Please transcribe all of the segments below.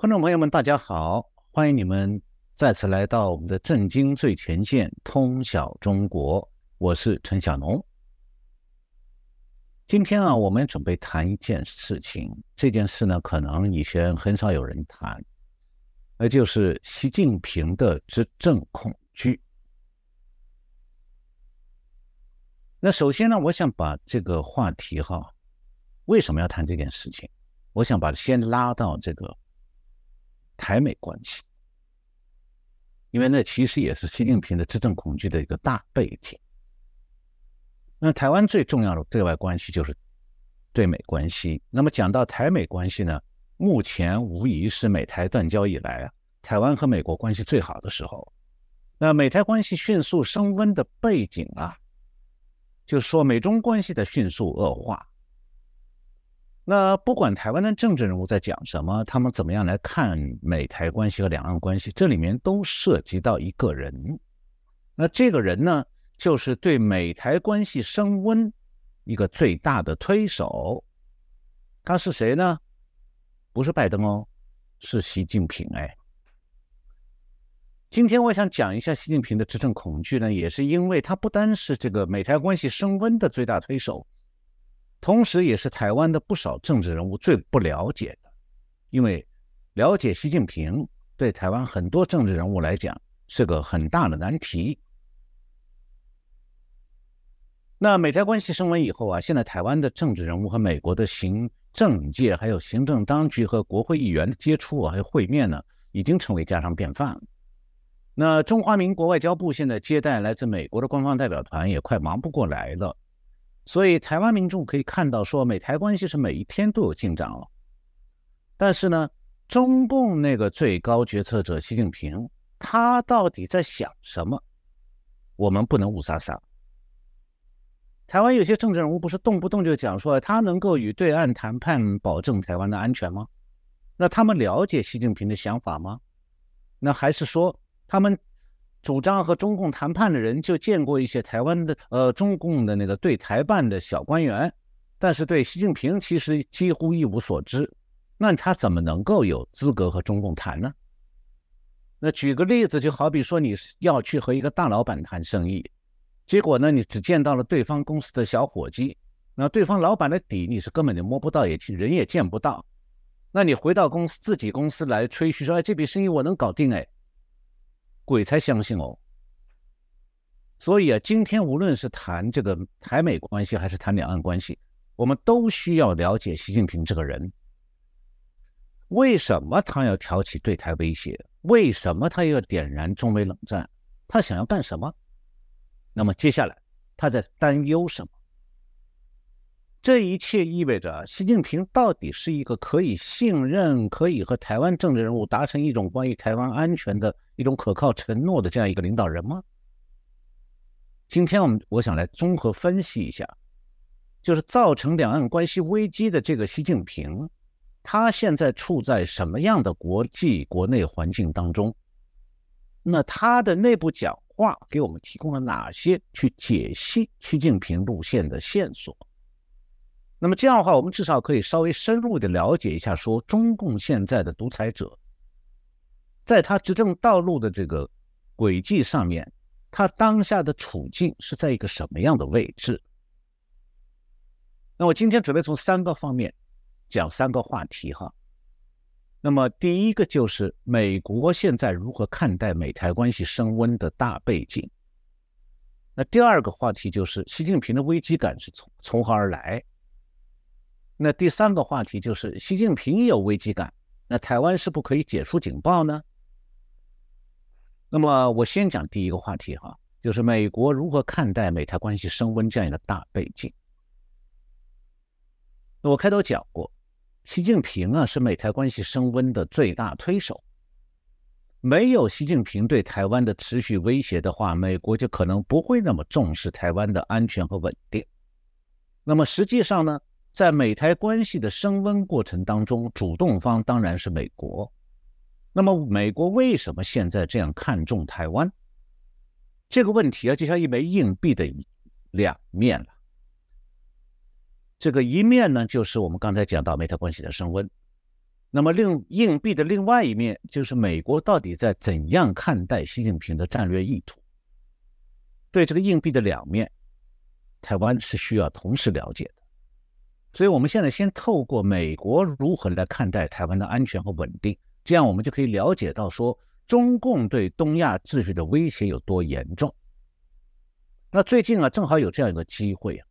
观众朋友们，大家好，欢迎你们再次来到我们的《震惊最前线》，通晓中国。我是陈小农。今天啊，我们准备谈一件事情。这件事呢，可能以前很少有人谈，那就是习近平的执政恐惧。那首先呢，我想把这个话题哈，为什么要谈这件事情？我想把先拉到这个。台美关系，因为那其实也是习近平的执政恐惧的一个大背景。那台湾最重要的对外关系就是对美关系。那么讲到台美关系呢，目前无疑是美台断交以来啊，台湾和美国关系最好的时候。那美台关系迅速升温的背景啊，就是说美中关系的迅速恶化。那不管台湾的政治人物在讲什么，他们怎么样来看美台关系和两岸关系，这里面都涉及到一个人。那这个人呢，就是对美台关系升温一个最大的推手。他是谁呢？不是拜登哦，是习近平。哎，今天我想讲一下习近平的执政恐惧呢，也是因为他不单是这个美台关系升温的最大推手。同时，也是台湾的不少政治人物最不了解的，因为了解习近平对台湾很多政治人物来讲是个很大的难题。那美台关系升温以后啊，现在台湾的政治人物和美国的行政界、还有行政当局和国会议员的接触啊，还有会面呢，已经成为家常便饭了。那中华民国外交部现在接待来自美国的官方代表团也快忙不过来了。所以，台湾民众可以看到，说美台关系是每一天都有进展了。但是呢，中共那个最高决策者习近平，他到底在想什么？我们不能误杀杀。台湾有些政治人物不是动不动就讲说他能够与对岸谈判，保证台湾的安全吗？那他们了解习近平的想法吗？那还是说他们？主张和中共谈判的人就见过一些台湾的呃中共的那个对台办的小官员，但是对习近平其实几乎一无所知，那他怎么能够有资格和中共谈呢？那举个例子，就好比说你要去和一个大老板谈生意，结果呢你只见到了对方公司的小伙计，那对方老板的底你是根本就摸不到，也人也见不到，那你回到公司自己公司来吹嘘说，哎这笔生意我能搞定，哎。鬼才相信哦！所以啊，今天无论是谈这个台美关系，还是谈两岸关系，我们都需要了解习近平这个人。为什么他要挑起对台威胁？为什么他要点燃中美冷战？他想要干什么？那么接下来他在担忧什么？这一切意味着，习近平到底是一个可以信任、可以和台湾政治人物达成一种关于台湾安全的一种可靠承诺的这样一个领导人吗？今天我们我想来综合分析一下，就是造成两岸关系危机的这个习近平，他现在处在什么样的国际国内环境当中？那他的内部讲话给我们提供了哪些去解析习近平路线的线索？那么这样的话，我们至少可以稍微深入的了解一下，说中共现在的独裁者，在他执政道路的这个轨迹上面，他当下的处境是在一个什么样的位置？那我今天准备从三个方面讲三个话题哈。那么第一个就是美国现在如何看待美台关系升温的大背景。那第二个话题就是习近平的危机感是从从何而来？那第三个话题就是习近平有危机感，那台湾是不可以解除警报呢？那么我先讲第一个话题哈，就是美国如何看待美台关系升温这样一个大背景。那我开头讲过，习近平啊是美台关系升温的最大推手，没有习近平对台湾的持续威胁的话，美国就可能不会那么重视台湾的安全和稳定。那么实际上呢？在美台关系的升温过程当中，主动方当然是美国。那么，美国为什么现在这样看重台湾？这个问题啊，就像一枚硬币的两面了。这个一面呢，就是我们刚才讲到美台关系的升温；那么另硬币的另外一面就是美国到底在怎样看待习近平的战略意图？对这个硬币的两面，台湾是需要同时了解的。所以，我们现在先透过美国如何来看待台湾的安全和稳定，这样我们就可以了解到说中共对东亚秩序的威胁有多严重。那最近啊，正好有这样一个机会啊，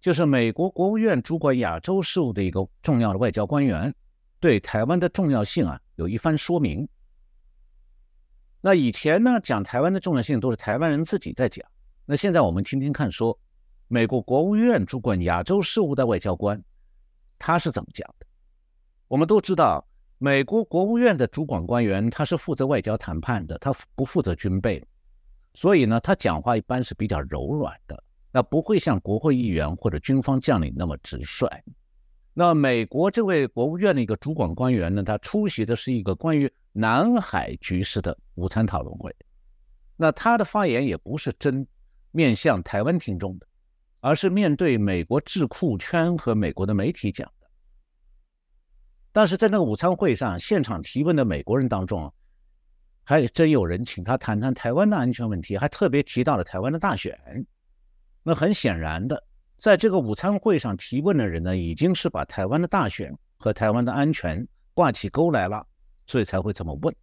就是美国国务院主管亚洲事务的一个重要的外交官员对台湾的重要性啊有一番说明。那以前呢，讲台湾的重要性都是台湾人自己在讲。那现在我们听听看，说美国国务院主管亚洲事务的外交官他是怎么讲的？我们都知道，美国国务院的主管官员他是负责外交谈判的，他不负责军备，所以呢，他讲话一般是比较柔软的，那不会像国会议员或者军方将领那么直率。那美国这位国务院的一个主管官员呢，他出席的是一个关于南海局势的午餐讨论会。那他的发言也不是真面向台湾听众的，而是面对美国智库圈和美国的媒体讲。但是在那个午餐会上，现场提问的美国人当中，还真有人请他谈谈台湾的安全问题，还特别提到了台湾的大选。那很显然的。在这个午餐会上提问的人呢，已经是把台湾的大选和台湾的安全挂起钩来了，所以才会这么问。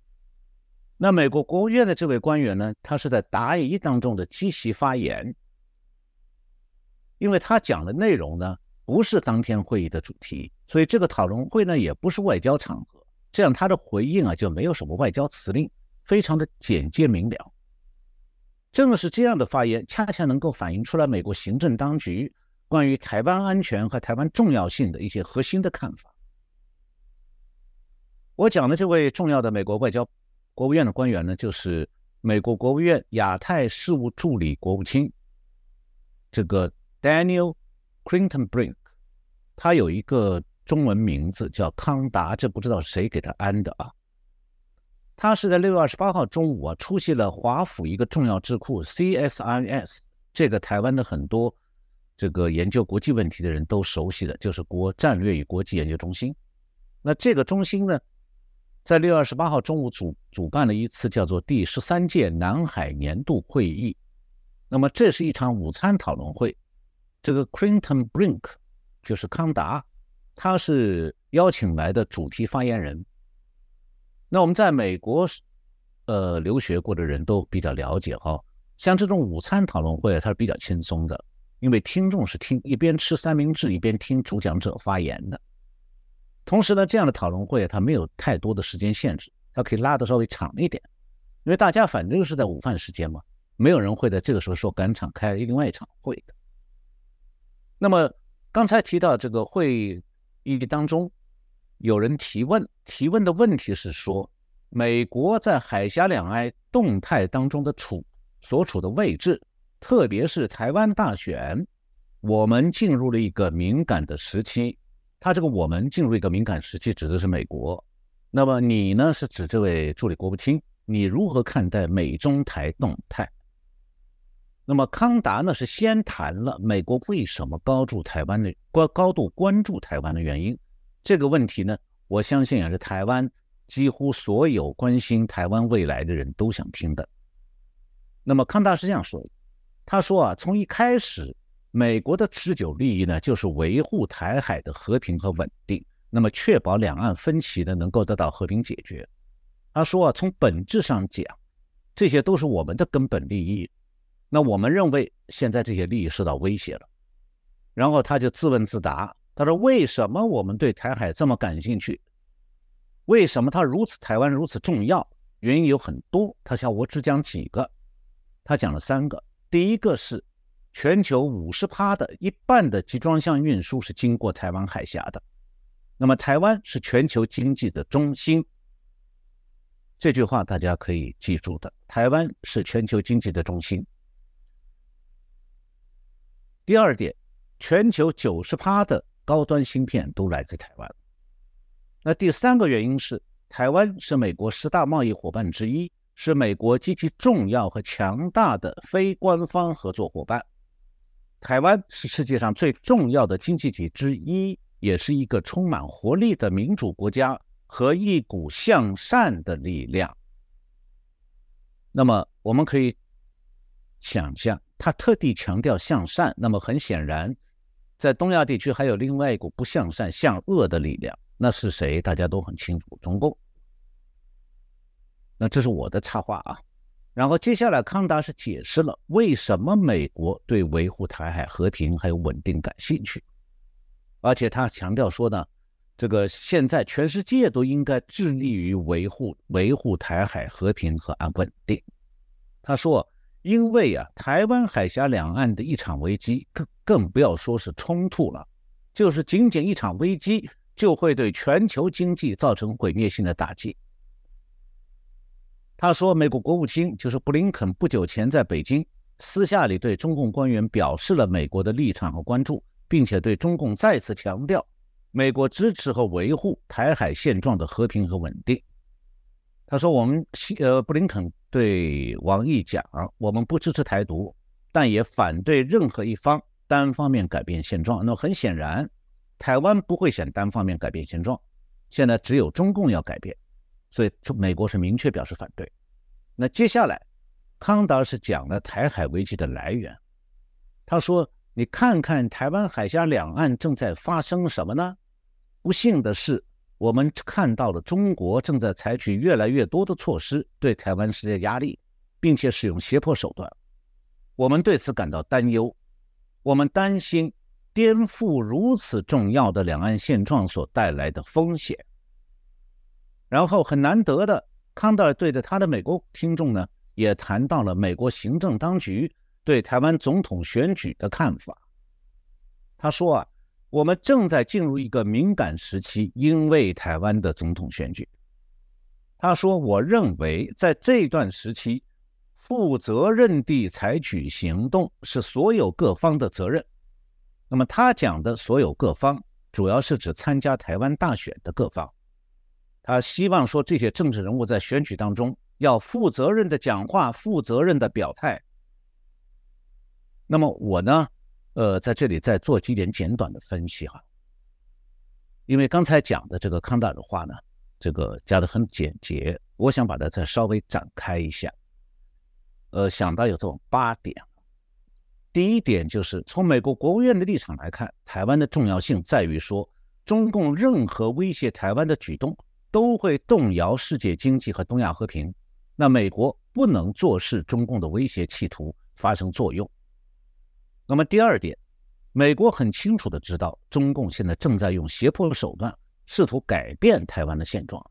那美国国务院的这位官员呢，他是在答疑当中的积极发言，因为他讲的内容呢不是当天会议的主题，所以这个讨论会呢也不是外交场合，这样他的回应啊就没有什么外交辞令，非常的简洁明了。正是这样的发言，恰恰能够反映出来美国行政当局。关于台湾安全和台湾重要性的一些核心的看法，我讲的这位重要的美国外交国务院的官员呢，就是美国国务院亚太事务助理国务卿这个 Daniel Clinton Brink，他有一个中文名字叫康达，这不知道谁给他安的啊。他是在六月二十八号中午啊，出席了华府一个重要智库 CSIS，这个台湾的很多。这个研究国际问题的人都熟悉的，就是国战略与国际研究中心。那这个中心呢，在六月二十八号中午主主办了一次叫做第十三届南海年度会议。那么这是一场午餐讨论会。这个 Clinton Brink 就是康达，他是邀请来的主题发言人。那我们在美国呃留学过的人都比较了解哈，像这种午餐讨论会，它是比较轻松的。因为听众是听一边吃三明治一边听主讲者发言的，同时呢，这样的讨论会它没有太多的时间限制，它可以拉的稍微长一点，因为大家反正是在午饭时间嘛，没有人会在这个时候说赶场开另外一场会的。那么刚才提到这个会议当中，有人提问，提问的问题是说，美国在海峡两岸动态当中的处所处的位置。特别是台湾大选，我们进入了一个敏感的时期。他这个“我们进入一个敏感时期”指的是美国。那么你呢？是指这位助理国务卿？你如何看待美中台动态？那么康达呢？是先谈了美国为什么高注台湾的关高度关注台湾的原因。这个问题呢，我相信也是台湾几乎所有关心台湾未来的人都想听的。那么康达是这样说的。他说啊，从一开始，美国的持久利益呢，就是维护台海的和平和稳定，那么确保两岸分歧呢能够得到和平解决。他说啊，从本质上讲，这些都是我们的根本利益。那我们认为现在这些利益受到威胁了。然后他就自问自答，他说：为什么我们对台海这么感兴趣？为什么他如此台湾如此重要？原因有很多，他想我只讲几个。他讲了三个。第一个是全球五十趴的一半的集装箱运输是经过台湾海峡的，那么台湾是全球经济的中心。这句话大家可以记住的，台湾是全球经济的中心。第二点，全球九十趴的高端芯片都来自台湾。那第三个原因是，台湾是美国十大贸易伙伴之一。是美国极其重要和强大的非官方合作伙伴。台湾是世界上最重要的经济体之一，也是一个充满活力的民主国家，和一股向善的力量。那么我们可以想象，他特地强调向善。那么很显然，在东亚地区还有另外一股不向善、向恶的力量，那是谁？大家都很清楚，中共。那这是我的插话啊。然后接下来，康达是解释了为什么美国对维护台海和平还有稳定感兴趣，而且他强调说呢，这个现在全世界都应该致力于维护维护台海和平和安稳定。他说，因为啊，台湾海峡两岸的一场危机，更更不要说是冲突了，就是仅仅一场危机，就会对全球经济造成毁灭性的打击。他说，美国国务卿就是布林肯不久前在北京私下里对中共官员表示了美国的立场和关注，并且对中共再次强调美国支持和维护台海现状的和平和稳定。他说，我们呃，布林肯对王毅讲，我们不支持台独，但也反对任何一方单方面改变现状。那很显然，台湾不会想单方面改变现状，现在只有中共要改变。所以，美国是明确表示反对。那接下来，康达是讲了台海危机的来源。他说：“你看看台湾海峡两岸正在发生什么呢？不幸的是，我们看到了中国正在采取越来越多的措施对台湾施加压力，并且使用胁迫手段。我们对此感到担忧。我们担心颠覆如此重要的两岸现状所带来的风险。”然后很难得的，康德尔对着他的美国听众呢，也谈到了美国行政当局对台湾总统选举的看法。他说啊，我们正在进入一个敏感时期，因为台湾的总统选举。他说，我认为在这段时期，负责任地采取行动是所有各方的责任。那么他讲的所有各方，主要是指参加台湾大选的各方。他希望说，这些政治人物在选举当中要负责任的讲话，负责任的表态。那么我呢，呃，在这里再做几点简短的分析哈。因为刚才讲的这个康达尔的话呢，这个讲的很简洁，我想把它再稍微展开一下。呃，想到有这种八点。第一点就是从美国国务院的立场来看，台湾的重要性在于说，中共任何威胁台湾的举动。都会动摇世界经济和东亚和平。那美国不能坐视中共的威胁企图发生作用。那么第二点，美国很清楚的知道，中共现在正在用胁迫的手段试图改变台湾的现状。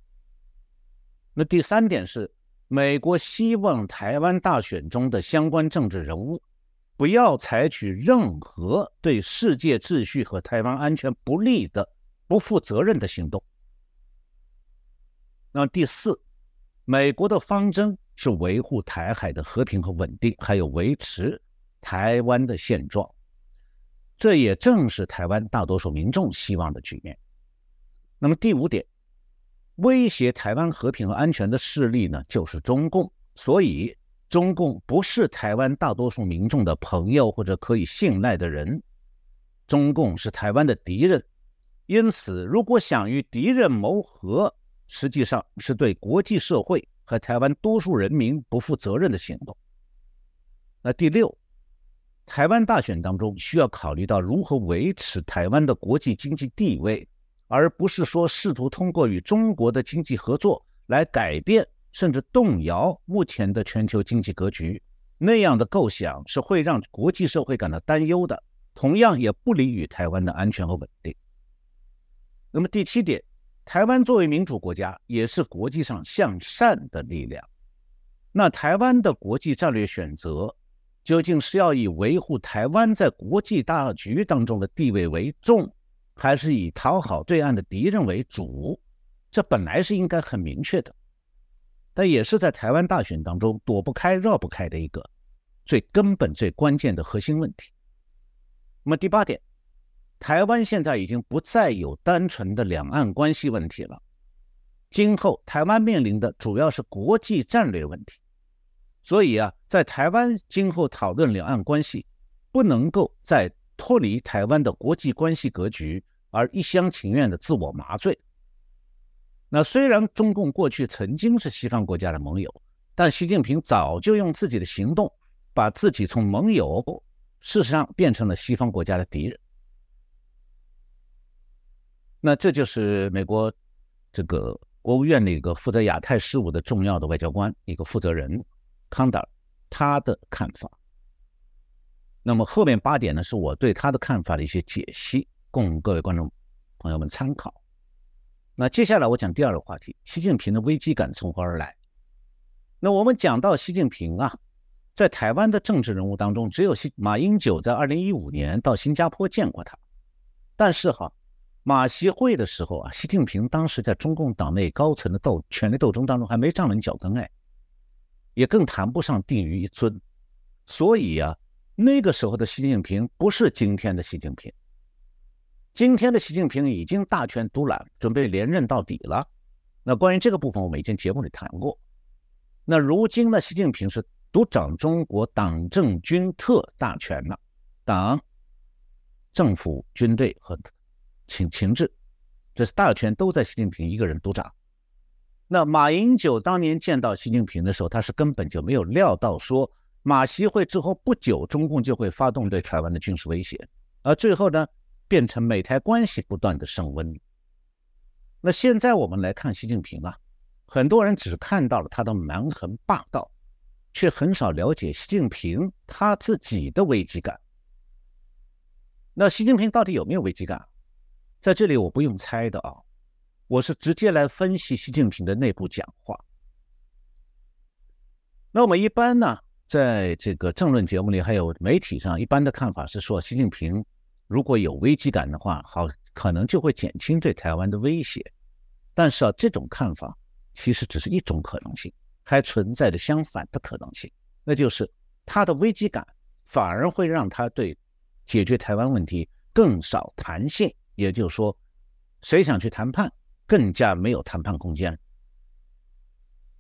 那第三点是，美国希望台湾大选中的相关政治人物不要采取任何对世界秩序和台湾安全不利的、不负责任的行动。那第四，美国的方针是维护台海的和平和稳定，还有维持台湾的现状。这也正是台湾大多数民众希望的局面。那么第五点，威胁台湾和平和安全的势力呢，就是中共。所以，中共不是台湾大多数民众的朋友或者可以信赖的人，中共是台湾的敌人。因此，如果想与敌人谋和，实际上是对国际社会和台湾多数人民不负责任的行动。那第六，台湾大选当中需要考虑到如何维持台湾的国际经济地位，而不是说试图通过与中国的经济合作来改变甚至动摇目前的全球经济格局。那样的构想是会让国际社会感到担忧的，同样也不利于台湾的安全和稳定。那么第七点。台湾作为民主国家，也是国际上向善的力量。那台湾的国际战略选择，究竟是要以维护台湾在国际大局当中的地位为重，还是以讨好对岸的敌人为主？这本来是应该很明确的，但也是在台湾大选当中躲不开、绕不开的一个最根本、最关键的核心问题。那么第八点。台湾现在已经不再有单纯的两岸关系问题了，今后台湾面临的主要是国际战略问题。所以啊，在台湾今后讨论两岸关系，不能够再脱离台湾的国际关系格局而一厢情愿的自我麻醉。那虽然中共过去曾经是西方国家的盟友，但习近平早就用自己的行动，把自己从盟友，事实上变成了西方国家的敌人。那这就是美国这个国务院的一个负责亚太事务的重要的外交官，一个负责人康达尔他的看法。那么后面八点呢，是我对他的看法的一些解析，供各位观众朋友们参考。那接下来我讲第二个话题：习近平的危机感从何而来？那我们讲到习近平啊，在台湾的政治人物当中，只有西马英九在二零一五年到新加坡见过他，但是哈。马习会的时候啊，习近平当时在中共党内高层的斗权力斗争当中还没站稳脚跟哎，也更谈不上定于一尊，所以啊，那个时候的习近平不是今天的习近平。今天的习近平已经大权独揽，准备连任到底了。那关于这个部分，我们已经节目里谈过。那如今呢，习近平是独掌中国党政军特大权了，党、政府、军队和。情情治，这是大权都在习近平一个人独掌。那马英九当年见到习近平的时候，他是根本就没有料到说马习会之后不久，中共就会发动对台湾的军事威胁，而最后呢，变成美台关系不断的升温。那现在我们来看习近平啊，很多人只看到了他的蛮横霸道，却很少了解习近平他自己的危机感。那习近平到底有没有危机感？在这里我不用猜的啊，我是直接来分析习近平的内部讲话。那我们一般呢，在这个政论节目里，还有媒体上，一般的看法是说，习近平如果有危机感的话，好，可能就会减轻对台湾的威胁。但是啊，这种看法其实只是一种可能性，还存在着相反的可能性，那就是他的危机感反而会让他对解决台湾问题更少弹性。也就是说，谁想去谈判，更加没有谈判空间。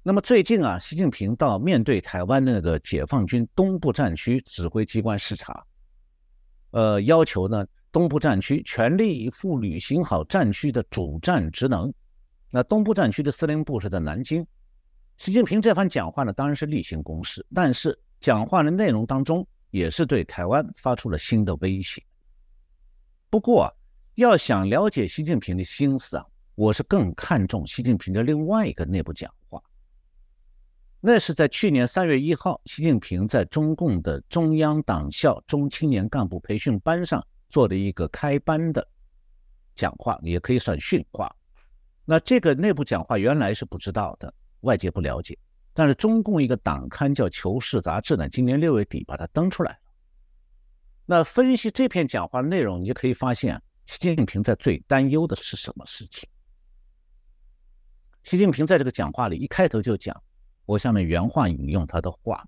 那么最近啊，习近平到面对台湾的那个解放军东部战区指挥机关视察，呃，要求呢东部战区全力以赴履行好战区的主战职能。那东部战区的司令部是在南京。习近平这番讲话呢，当然是例行公事，但是讲话的内容当中也是对台湾发出了新的威胁。不过，要想了解习近平的心思啊，我是更看重习近平的另外一个内部讲话。那是在去年三月一号，习近平在中共的中央党校中青年干部培训班上做的一个开班的讲话，也可以算训话。那这个内部讲话原来是不知道的，外界不了解。但是中共一个党刊叫《求是》杂志呢，今年六月底把它登出来了。那分析这篇讲话内容，你就可以发现。习近平在最担忧的是什么事情？习近平在这个讲话里一开头就讲，我下面原话引用他的话，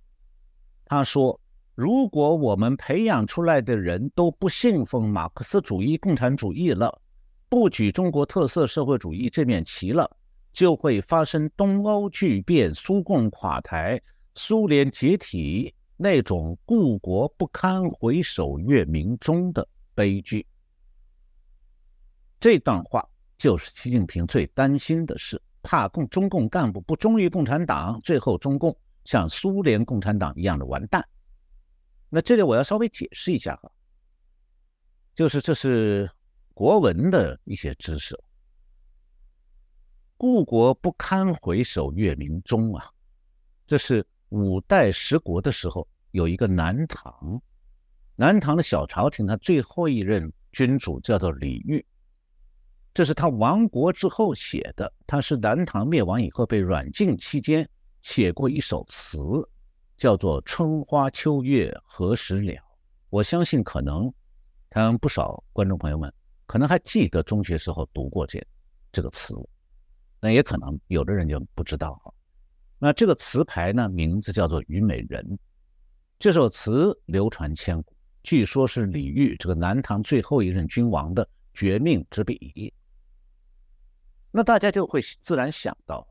他说：“如果我们培养出来的人都不信奉马克思主义、共产主义了，不举中国特色社会主义这面旗了，就会发生东欧剧变、苏共垮台、苏联解体那种故国不堪回首月明中的悲剧。”这段话就是习近平最担心的事，怕共中共干部不忠于共产党，最后中共像苏联共产党一样的完蛋。那这里我要稍微解释一下哈，就是这是国文的一些知识。故国不堪回首月明中啊，这是五代十国的时候有一个南唐，南唐的小朝廷，他最后一任君主叫做李煜。这是他亡国之后写的，他是南唐灭亡以后被软禁期间写过一首词，叫做《春花秋月何时了》。我相信可能他们不少观众朋友们可能还记得中学时候读过这这个词，那也可能有的人就不知道哈。那这个词牌呢，名字叫做《虞美人》。这首词流传千古，据说是李煜这个南唐最后一任君王的绝命之笔。那大家就会自然想到，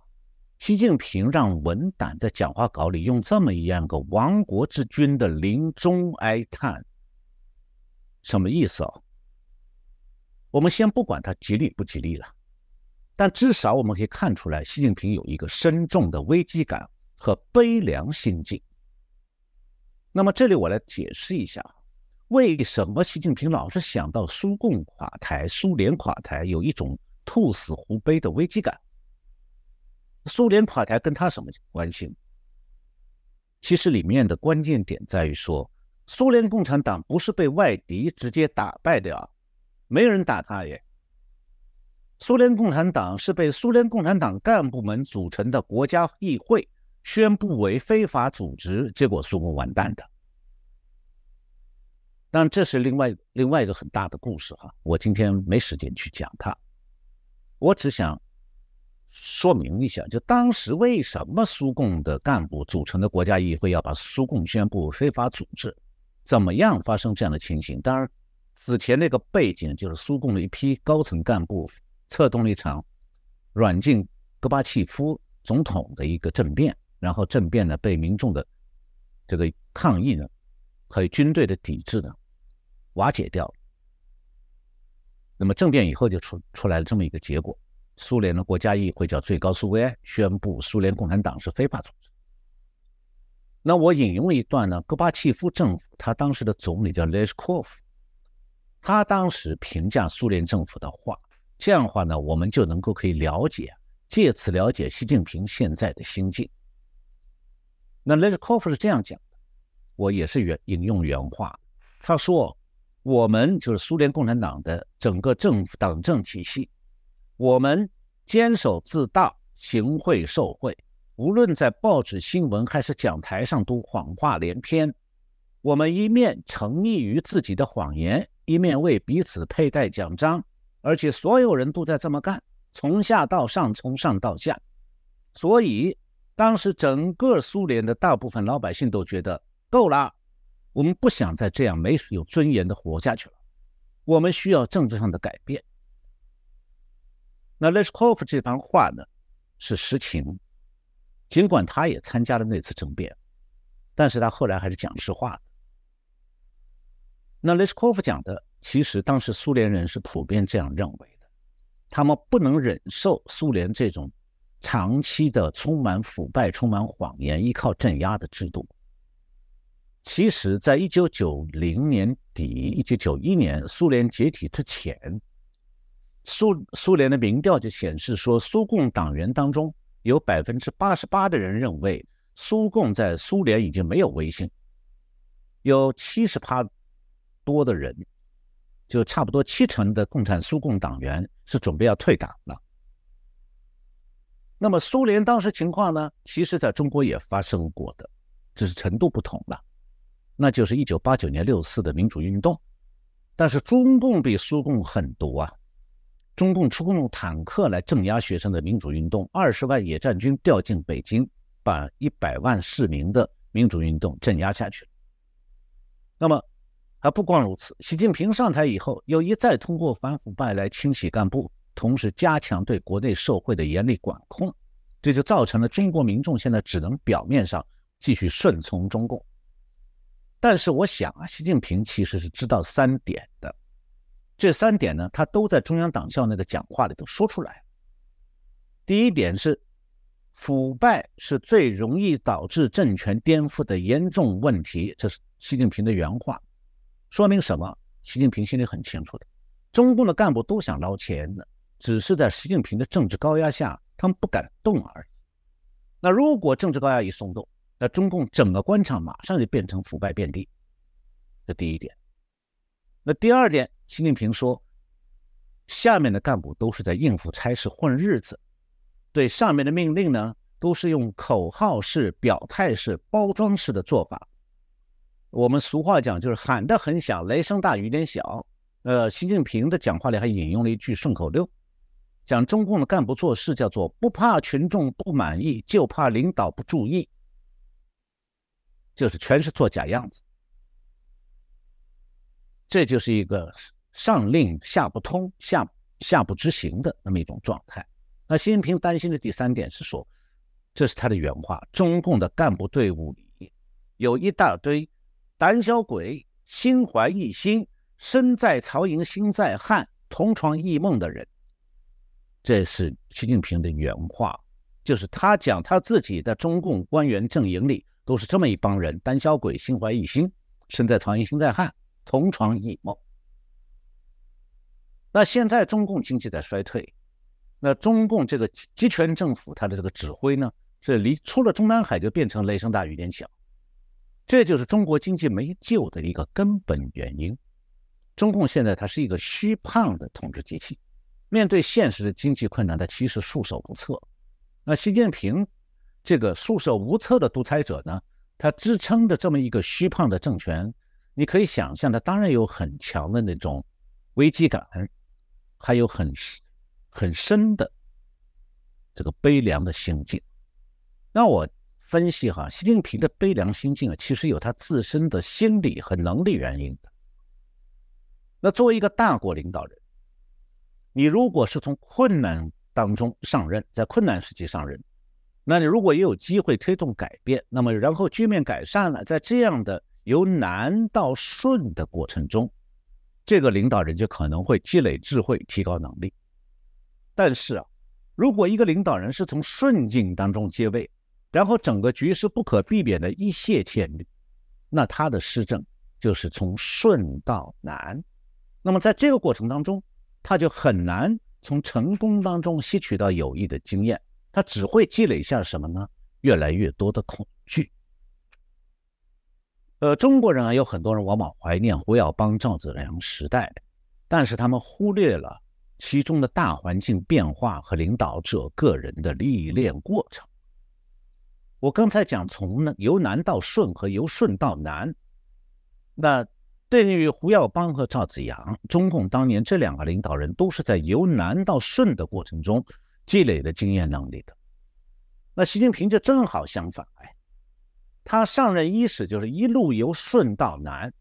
习近平让文胆在讲话稿里用这么一样个亡国之君的临终哀叹，什么意思哦？我们先不管他吉利不吉利了，但至少我们可以看出来，习近平有一个深重的危机感和悲凉心境。那么这里我来解释一下，为什么习近平老是想到苏共垮台、苏联垮台，有一种兔死狐悲的危机感？苏联垮台跟他什么关系？其实里面的关键点在于说，苏联共产党不是被外敌直接打败的啊，没人打他耶。苏联共产党是被苏联共产党干部们组成的国家议会宣布为非法组织，结果苏共完蛋的。但这是另外另外一个很大的故事哈，我今天没时间去讲它，我只想。说明一下，就当时为什么苏共的干部组成的国家议会要把苏共宣布非法组织？怎么样发生这样的情形？当然，此前那个背景就是苏共的一批高层干部策动了一场软禁戈巴契夫总统的一个政变，然后政变呢被民众的这个抗议呢和军队的抵制呢瓦解掉。那么政变以后就出出来了这么一个结果。苏联的国家议会叫最高苏维埃，宣布苏联共产党是非法组织。那我引用一段呢，戈巴契夫政府他当时的总理叫列什科夫，他当时评价苏联政府的话，这样的话呢，我们就能够可以了解，借此了解习近平现在的心境。那列什科夫是这样讲的，我也是原引用原话，他说：“我们就是苏联共产党的整个政府党政体系。”我们坚守自大，行贿受贿，无论在报纸新闻还是讲台上，都谎话连篇。我们一面沉溺于自己的谎言，一面为彼此佩戴奖章，而且所有人都在这么干，从下到上，从上到下。所以，当时整个苏联的大部分老百姓都觉得够了，我们不想再这样没有尊严的活下去了，我们需要政治上的改变。那列什科夫这番话呢，是实情。尽管他也参加了那次政变，但是他后来还是讲实话的。那列什科夫讲的，其实当时苏联人是普遍这样认为的，他们不能忍受苏联这种长期的充满腐败、充满谎言、依靠镇压的制度。其实，在一九九零年底、一九九一年苏联解体之前。苏苏联的民调就显示说，苏共党员当中有百分之八十八的人认为苏共在苏联已经没有威信，有七十趴多的人，就差不多七成的共产苏共党员是准备要退党了。那么苏联当时情况呢？其实在中国也发生过的，只是程度不同了。那就是一九八九年六四的民主运动，但是中共比苏共狠毒啊。中共出动坦克来镇压学生的民主运动，二十万野战军调进北京，把一百万市民的民主运动镇压下去。那么，还不光如此，习近平上台以后，又一再通过反腐败来清洗干部，同时加强对国内社会的严厉管控，这就造成了中国民众现在只能表面上继续顺从中共。但是，我想啊，习近平其实是知道三点的。这三点呢，他都在中央党校那个讲话里头说出来。第一点是，腐败是最容易导致政权颠覆的严重问题，这是习近平的原话。说明什么？习近平心里很清楚的，中共的干部都想捞钱的，只是在习近平的政治高压下，他们不敢动而已。那如果政治高压一松动，那中共整个官场马上就变成腐败遍地。这第一点。那第二点。习近平说：“下面的干部都是在应付差事混日子，对上面的命令呢，都是用口号式、表态式、包装式的做法。我们俗话讲，就是喊得很响，雷声大雨点小。呃，习近平的讲话里还引用了一句顺口溜，讲中共的干部做事叫做不怕群众不满意，就怕领导不注意，就是全是做假样子。这就是一个。”上令下不通，下下不执行的那么一种状态。那习近平担心的第三点是说，这是他的原话：中共的干部队伍里有一大堆胆小鬼、心怀异心、身在曹营心在汉、同床异梦的人。这是习近平的原话，就是他讲他自己的中共官员阵营里都是这么一帮人，胆小鬼，心怀异心，身在曹营心在汉，同床异梦。那现在中共经济在衰退，那中共这个集权政府它的这个指挥呢，是离出了中南海就变成雷声大雨点小，这就是中国经济没救的一个根本原因。中共现在它是一个虚胖的统治机器，面对现实的经济困难，它其实束手无策。那习近平这个束手无策的独裁者呢，他支撑着这么一个虚胖的政权，你可以想象，他当然有很强的那种危机感。还有很很深的这个悲凉的心境。那我分析哈，习近平的悲凉心境啊，其实有他自身的心理和能力原因的。那作为一个大国领导人，你如果是从困难当中上任，在困难时期上任，那你如果也有机会推动改变，那么然后局面改善了，在这样的由难到顺的过程中。这个领导人就可能会积累智慧，提高能力。但是啊，如果一个领导人是从顺境当中接位，然后整个局势不可避免的一泻千里，那他的施政就是从顺到难。那么在这个过程当中，他就很难从成功当中吸取到有益的经验，他只会积累下什么呢？越来越多的恐惧。呃，中国人啊，有很多人往往怀念胡耀邦、赵子阳时代，但是他们忽略了其中的大环境变化和领导者个人的历练过程。我刚才讲从呢由难到顺和由顺到难，那对于胡耀邦和赵子阳，中共当年这两个领导人都是在由难到顺的过程中积累的经验能力的。那习近平就正好相反，哎。他上任伊始就是一路由顺到难，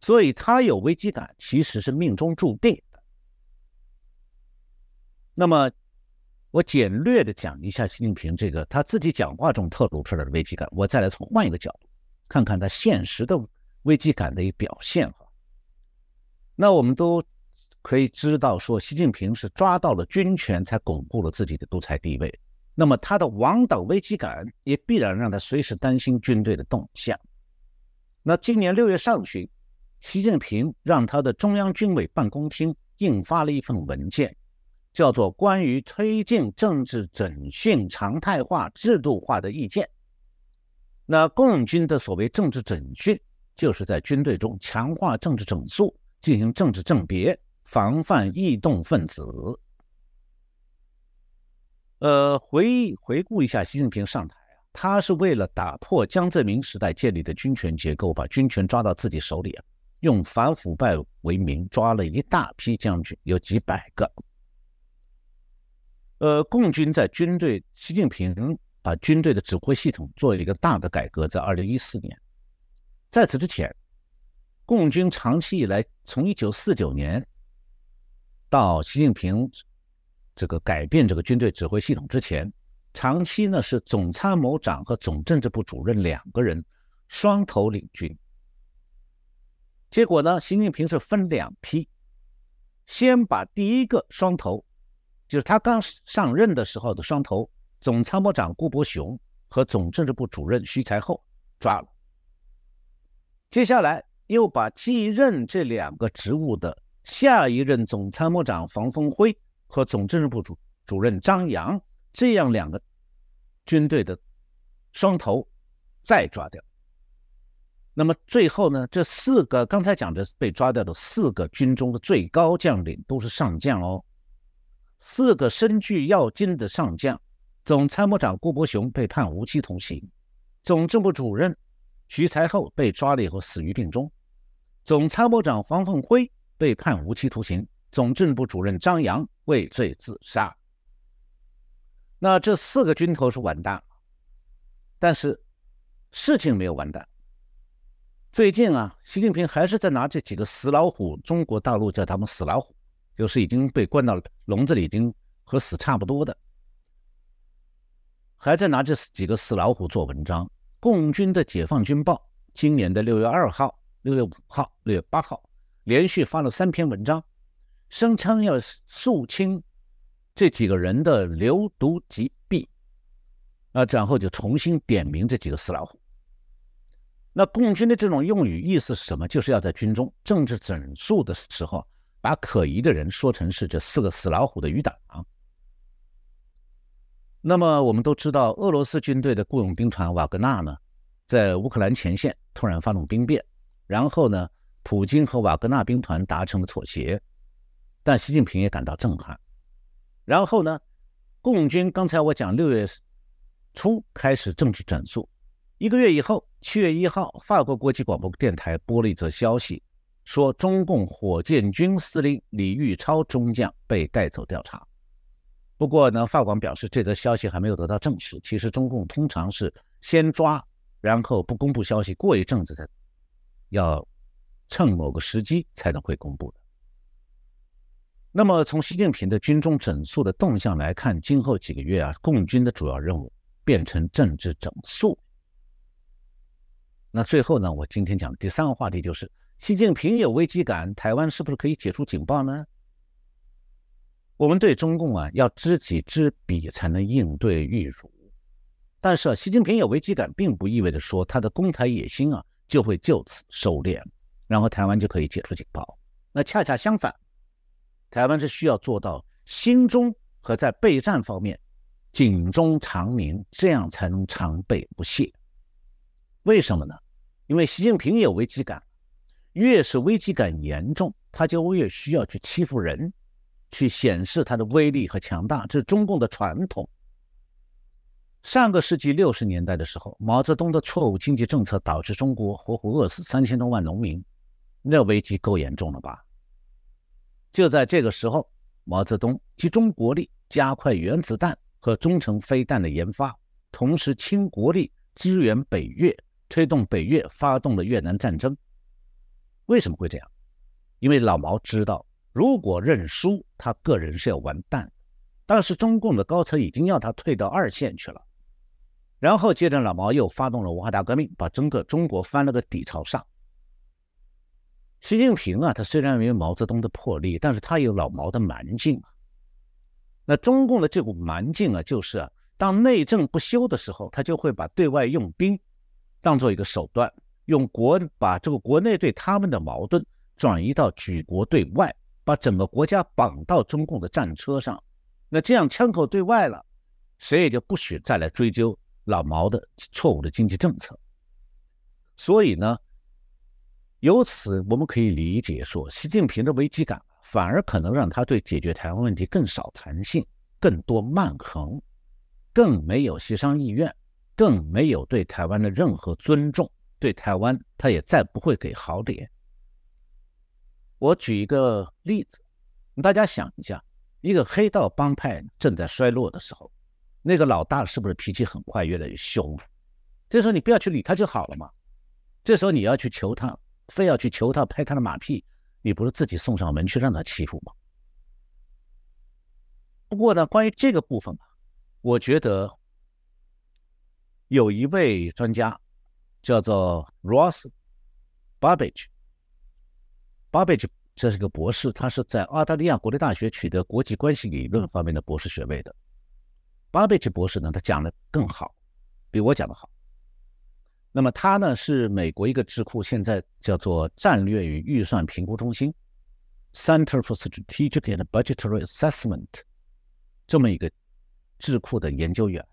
所以他有危机感，其实是命中注定的。那么，我简略的讲一下习近平这个他自己讲话中透露出来的危机感。我再来从换一个角度看看他现实的危机感的一表现哈。那我们都可以知道，说习近平是抓到了军权，才巩固了自己的独裁地位。那么他的王党危机感也必然让他随时担心军队的动向。那今年六月上旬，习近平让他的中央军委办公厅印发了一份文件，叫做《关于推进政治整训常态化制度化的意见》。那共军的所谓政治整训，就是在军队中强化政治整肃，进行政治政别，防范异动分子。呃，回回顾一下习近平上台啊，他是为了打破江泽民时代建立的军权结构，把军权抓到自己手里啊，用反腐败为名抓了一大批将军，有几百个。呃，共军在军队，习近平把军队的指挥系统做了一个大的改革，在二零一四年。在此之前，共军长期以来，从一九四九年到习近平。这个改变这个军队指挥系统之前，长期呢是总参谋长和总政治部主任两个人双头领军。结果呢，习近平是分两批，先把第一个双头，就是他刚上任的时候的双头总参谋长顾伯雄和总政治部主任徐才厚抓了。接下来又把继任这两个职务的下一任总参谋长房峰辉。和总政治部主主任张扬这样两个军队的双头再抓掉，那么最后呢？这四个刚才讲的被抓掉的四个军中的最高将领都是上将哦，四个身具要津的上将，总参谋长顾伯雄被判无期徒刑，总政部主任徐才厚被抓了以后死于病中，总参谋长房凤辉被判无期徒刑。总政部主任张扬畏罪自杀。那这四个军头是完蛋了，但是事情没有完蛋。最近啊，习近平还是在拿这几个死老虎，中国大陆叫他们死老虎，就是已经被关到笼子里，已经和死差不多的，还在拿这几个死老虎做文章。共军的《解放军报》今年的六月二号、六月五号、六月八号连续发了三篇文章。声称要肃清这几个人的流毒及弊，啊，然后就重新点名这几个死老虎。那共军的这种用语意思是什么？就是要在军中政治整肃的时候，把可疑的人说成是这四个死老虎的余党。那么我们都知道，俄罗斯军队的雇佣兵团瓦格纳呢，在乌克兰前线突然发动兵变，然后呢，普京和瓦格纳兵团达成了妥协，但习近平也感到震撼。然后呢，共军刚才我讲六月初开始政治整肃，一个月以后，七月一号，法国国际广播电台播了一则消息，说中共火箭军司令李玉超中将被带走调查。不过呢，法广表示这则消息还没有得到证实。其实中共通常是先抓，然后不公布消息，过一阵子才要趁某个时机才能会公布的。那么，从习近平的军中整肃的动向来看，今后几个月啊，共军的主要任务变成政治整肃。那最后呢，我今天讲的第三个话题就是，习近平有危机感，台湾是不是可以解除警报呢？我们对中共啊，要知己知彼，才能应对御辱。但是啊，习近平有危机感，并不意味着说他的攻台野心啊就会就此收敛，然后台湾就可以解除警报。那恰恰相反。台湾是需要做到心中和在备战方面警钟长鸣，这样才能常备不懈。为什么呢？因为习近平有危机感，越是危机感严重，他就越需要去欺负人，去显示他的威力和强大，这是中共的传统。上个世纪六十年代的时候，毛泽东的错误经济政策导致中国活活饿死三千多万农民，那危机够严重了吧？就在这个时候，毛泽东集中国力，加快原子弹和中程飞弹的研发，同时倾国力支援北越，推动北越发动了越南战争。为什么会这样？因为老毛知道，如果认输，他个人是要完蛋。但是中共的高层已经要他退到二线去了。然后接着，老毛又发动了文化大革命，把整个中国翻了个底朝上。习近平啊，他虽然没有毛泽东的魄力，但是他有老毛的蛮劲啊。那中共的这股蛮劲啊，就是啊，当内政不修的时候，他就会把对外用兵当做一个手段，用国把这个国内对他们的矛盾转移到举国对外，把整个国家绑到中共的战车上。那这样枪口对外了，谁也就不许再来追究老毛的错误的经济政策。所以呢。由此，我们可以理解说，习近平的危机感反而可能让他对解决台湾问题更少弹性、更多慢横，更没有协商意愿，更没有对台湾的任何尊重。对台湾，他也再不会给好脸。我举一个例子，大家想一下，一个黑道帮派正在衰落的时候，那个老大是不是脾气很快，越来越凶？这时候你不要去理他就好了嘛。这时候你要去求他。非要去求他拍他的马屁，你不是自己送上门去让他欺负吗？不过呢，关于这个部分啊，我觉得有一位专家叫做 Ross Babbage，Babbage 这是个博士，他是在澳大利亚国立大学取得国际关系理论方面的博士学位的。Babbage 博士呢，他讲的更好，比我讲的好。那么他呢是美国一个智库，现在叫做战略与预算评估中心 （Center for Strategic and Budgetary Assessment） 这么一个智库的研究员。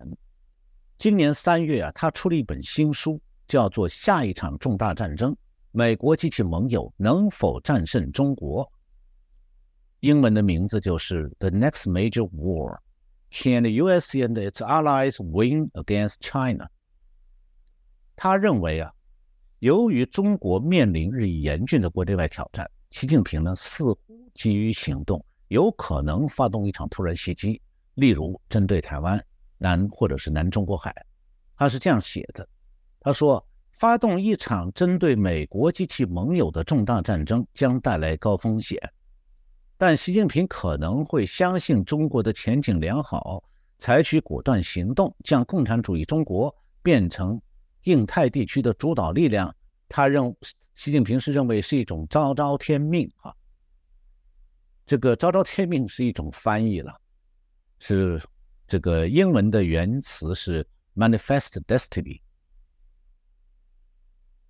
今年三月啊，他出了一本新书，叫做《下一场重大战争：美国及其盟友能否战胜中国》。英文的名字就是《The Next Major War: Can the U.S. and its Allies Win Against China》。他认为啊，由于中国面临日益严峻的国内外挑战，习近平呢似乎急于行动，有可能发动一场突然袭击，例如针对台湾南或者是南中国海。他是这样写的：他说，发动一场针对美国及其盟友的重大战争将带来高风险，但习近平可能会相信中国的前景良好，采取果断行动，将共产主义中国变成。印太地区的主导力量，他认习近平是认为是一种昭昭天命啊。这个昭昭天命是一种翻译了，是这个英文的原词是 manifest destiny。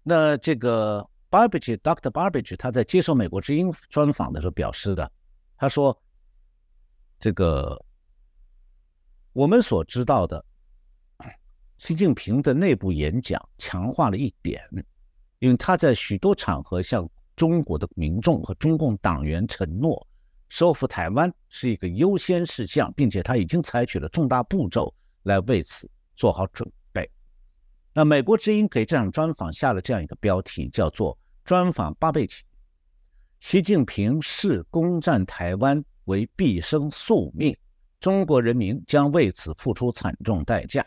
那这个 Barbage，Dr. Barbage，他在接受美国之音专访的时候表示的，他说：“这个我们所知道的，习近平的内部演讲强化了一点，因为他在许多场合向中国的民众和中共党员承诺，收复台湾是一个优先事项，并且他已经采取了重大步骤来为此做好准备。”那美国之音给这场专访下了这样一个标题，叫做“专访巴贝奇”。习近平视攻占台湾为毕生宿命，中国人民将为此付出惨重代价。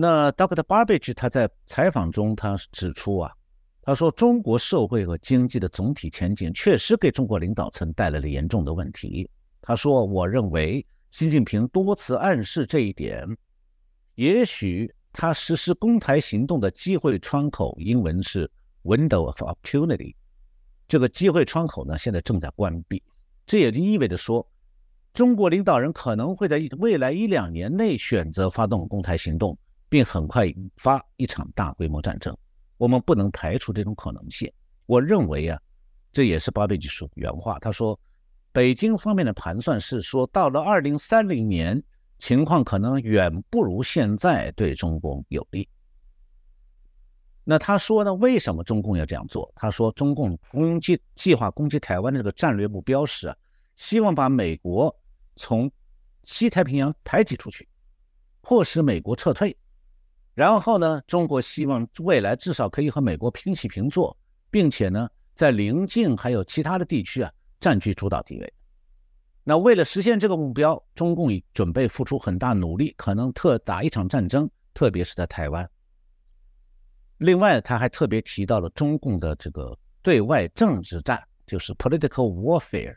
那 Doctor Barbage 他在采访中他指出啊，他说中国社会和经济的总体前景确实给中国领导层带来了严重的问题。他说，我认为习近平多次暗示这一点。也许他实施公台行动的机会窗口，英文是 window of opportunity。这个机会窗口呢，现在正在关闭。这也就意味着说，中国领导人可能会在未来一两年内选择发动公台行动，并很快引发一场大规模战争。我们不能排除这种可能性。我认为啊，这也是巴贝吉说原话。他说，北京方面的盘算是说，到了二零三零年。情况可能远不如现在对中共有利。那他说呢？为什么中共要这样做？他说，中共攻击计划攻击台湾的这个战略目标是，啊希望把美国从西太平洋排挤出去，迫使美国撤退。然后呢，中国希望未来至少可以和美国平起平坐，并且呢，在邻近还有其他的地区啊，占据主导地位。那为了实现这个目标，中共已准备付出很大努力，可能特打一场战争，特别是在台湾。另外，他还特别提到了中共的这个对外政治战，就是 political warfare。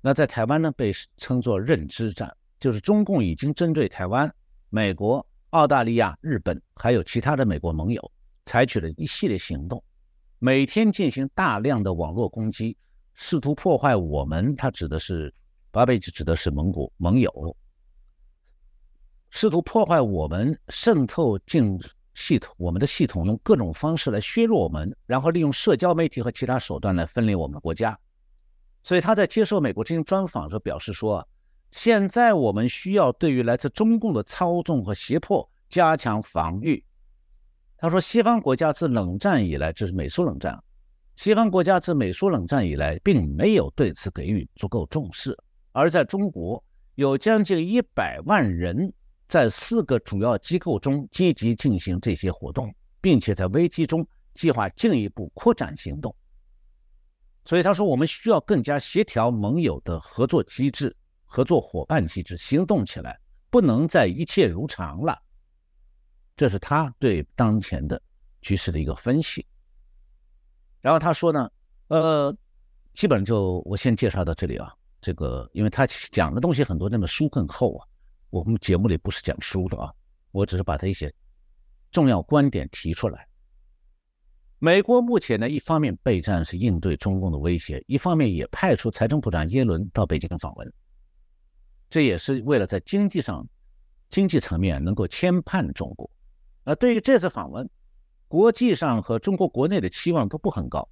那在台湾呢，被称作认知战，就是中共已经针对台湾、美国、澳大利亚、日本还有其他的美国盟友，采取了一系列行动，每天进行大量的网络攻击。试图破坏我们，他指的是巴贝吉，指的是蒙古盟友。试图破坏我们，渗透进系统，我们的系统用各种方式来削弱我们，然后利用社交媒体和其他手段来分裂我们国家。所以他在接受美国之音专访时表示说：“现在我们需要对于来自中共的操纵和胁迫加强防御。”他说：“西方国家自冷战以来，这是美苏冷战。”西方国家自美苏冷战以来，并没有对此给予足够重视。而在中国，有将近一百万人在四个主要机构中积极进行这些活动，并且在危机中计划进一步扩展行动。所以他说，我们需要更加协调盟友的合作机制、合作伙伴机制，行动起来，不能再一切如常了。这是他对当前的局势的一个分析。然后他说呢，呃，基本就我先介绍到这里啊。这个，因为他讲的东西很多，那本书更厚啊。我们节目里不是讲书的啊，我只是把他一些重要观点提出来。美国目前呢，一方面备战是应对中共的威胁，一方面也派出财政部长耶伦到北京访问，这也是为了在经济上、经济层面能够牵绊中国。而对于这次访问，国际上和中国国内的期望都不很高，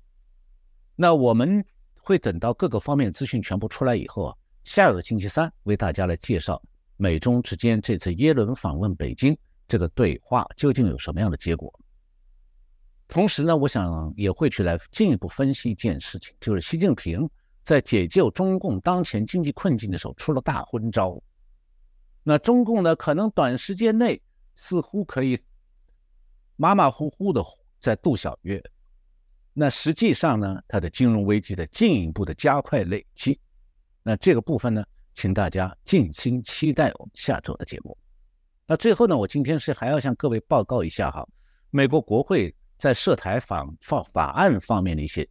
那我们会等到各个方面资讯全部出来以后啊，下个星期三为大家来介绍美中之间这次耶伦访问北京这个对话究竟有什么样的结果。同时呢，我想也会去来进一步分析一件事情，就是习近平在解救中共当前经济困境的时候出了大昏招，那中共呢可能短时间内似乎可以。马马虎虎的在度小月，那实际上呢，它的金融危机的进一步的加快累积。那这个部分呢，请大家静心期待我们下周的节目。那最后呢，我今天是还要向各位报告一下哈，美国国会在涉台法法法案方面的一些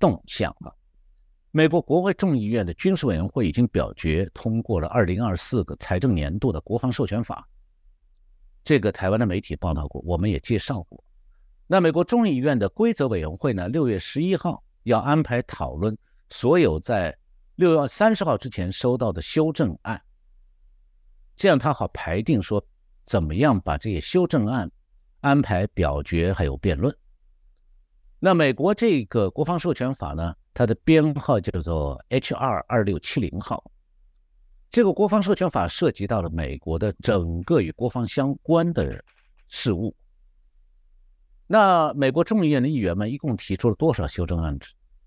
动向啊。美国国会众议院的军事委员会已经表决通过了二零二四个财政年度的国防授权法。这个台湾的媒体报道过，我们也介绍过。那美国众议院的规则委员会呢？六月十一号要安排讨论所有在六月三十号之前收到的修正案，这样他好排定说怎么样把这些修正案安排表决还有辩论。那美国这个国防授权法呢，它的编号叫做 H.R. 二六七零号。这个国防授权法涉及到了美国的整个与国防相关的事务。那美国众议院的议员们一共提出了多少修正案？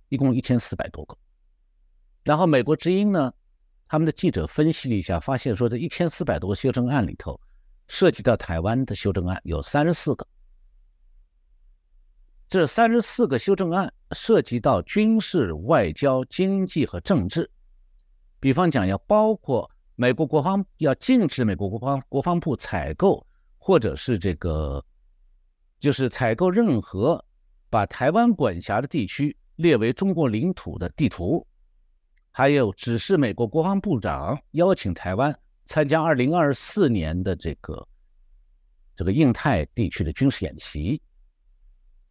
一共一千四百多个。然后美国之音呢，他们的记者分析了一下，发现说这一千四百多个修正案里头，涉及到台湾的修正案有三十四个。这三十四个修正案涉及到军事、外交、经济和政治。比方讲，要包括美国国防要禁止美国国防国防部采购，或者是这个。就是采购任何把台湾管辖的地区列为中国领土的地图，还有指示美国国防部长邀请台湾参加二零二四年的这个这个印太地区的军事演习，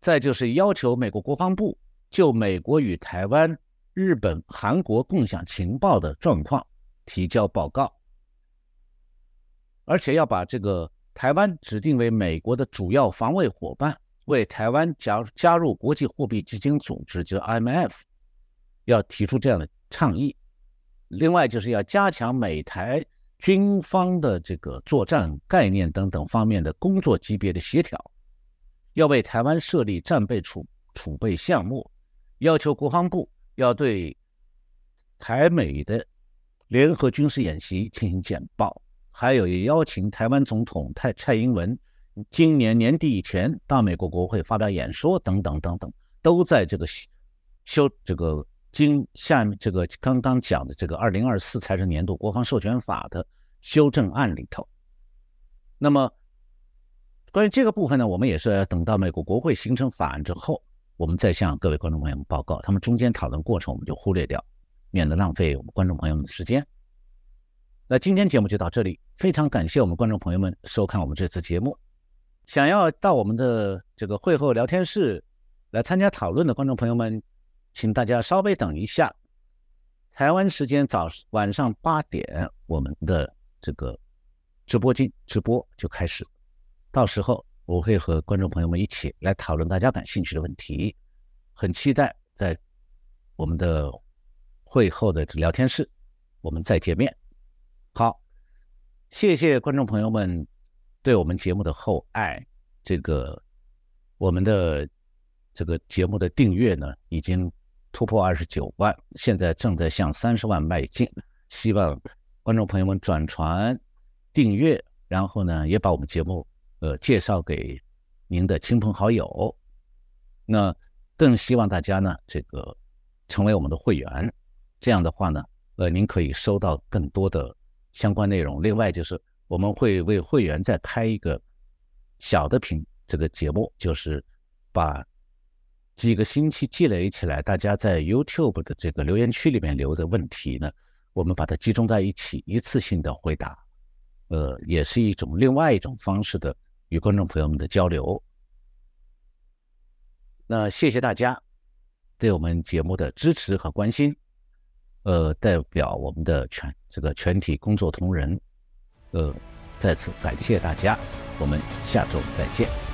再就是要求美国国防部就美国与台湾、日本、韩国共享情报的状况提交报告，而且要把这个。台湾指定为美国的主要防卫伙伴，为台湾加加入国际货币基金组织，就 IMF，要提出这样的倡议。另外，就是要加强美台军方的这个作战概念等等方面的工作级别的协调，要为台湾设立战备储储备项目，要求国防部要对台美的联合军事演习进行简报。还有邀请台湾总统蔡蔡英文今年年底以前到美国国会发表演说等等等等，都在这个修这个今下面这个刚刚讲的这个二零二四财政年度国防授权法的修正案里头。那么关于这个部分呢，我们也是要等到美国国会形成法案之后，我们再向各位观众朋友们报告。他们中间讨论过程我们就忽略掉，免得浪费我们观众朋友们的时间。那今天节目就到这里，非常感谢我们观众朋友们收看我们这次节目。想要到我们的这个会后聊天室来参加讨论的观众朋友们，请大家稍微等一下。台湾时间早晚上八点，我们的这个直播间直播就开始，到时候我会和观众朋友们一起来讨论大家感兴趣的问题。很期待在我们的会后的聊天室，我们再见面。好，谢谢观众朋友们对我们节目的厚爱。这个我们的这个节目的订阅呢，已经突破二十九万，现在正在向三十万迈进。希望观众朋友们转传、订阅，然后呢，也把我们节目呃介绍给您的亲朋好友。那更希望大家呢，这个成为我们的会员。这样的话呢，呃，您可以收到更多的。相关内容，另外就是我们会为会员再开一个小的屏，这个节目就是把几个星期积累起来，大家在 YouTube 的这个留言区里面留的问题呢，我们把它集中在一起，一次性的回答，呃，也是一种另外一种方式的与观众朋友们的交流。那谢谢大家对我们节目的支持和关心。呃，代表我们的全这个全体工作同仁，呃，再次感谢大家，我们下周再见。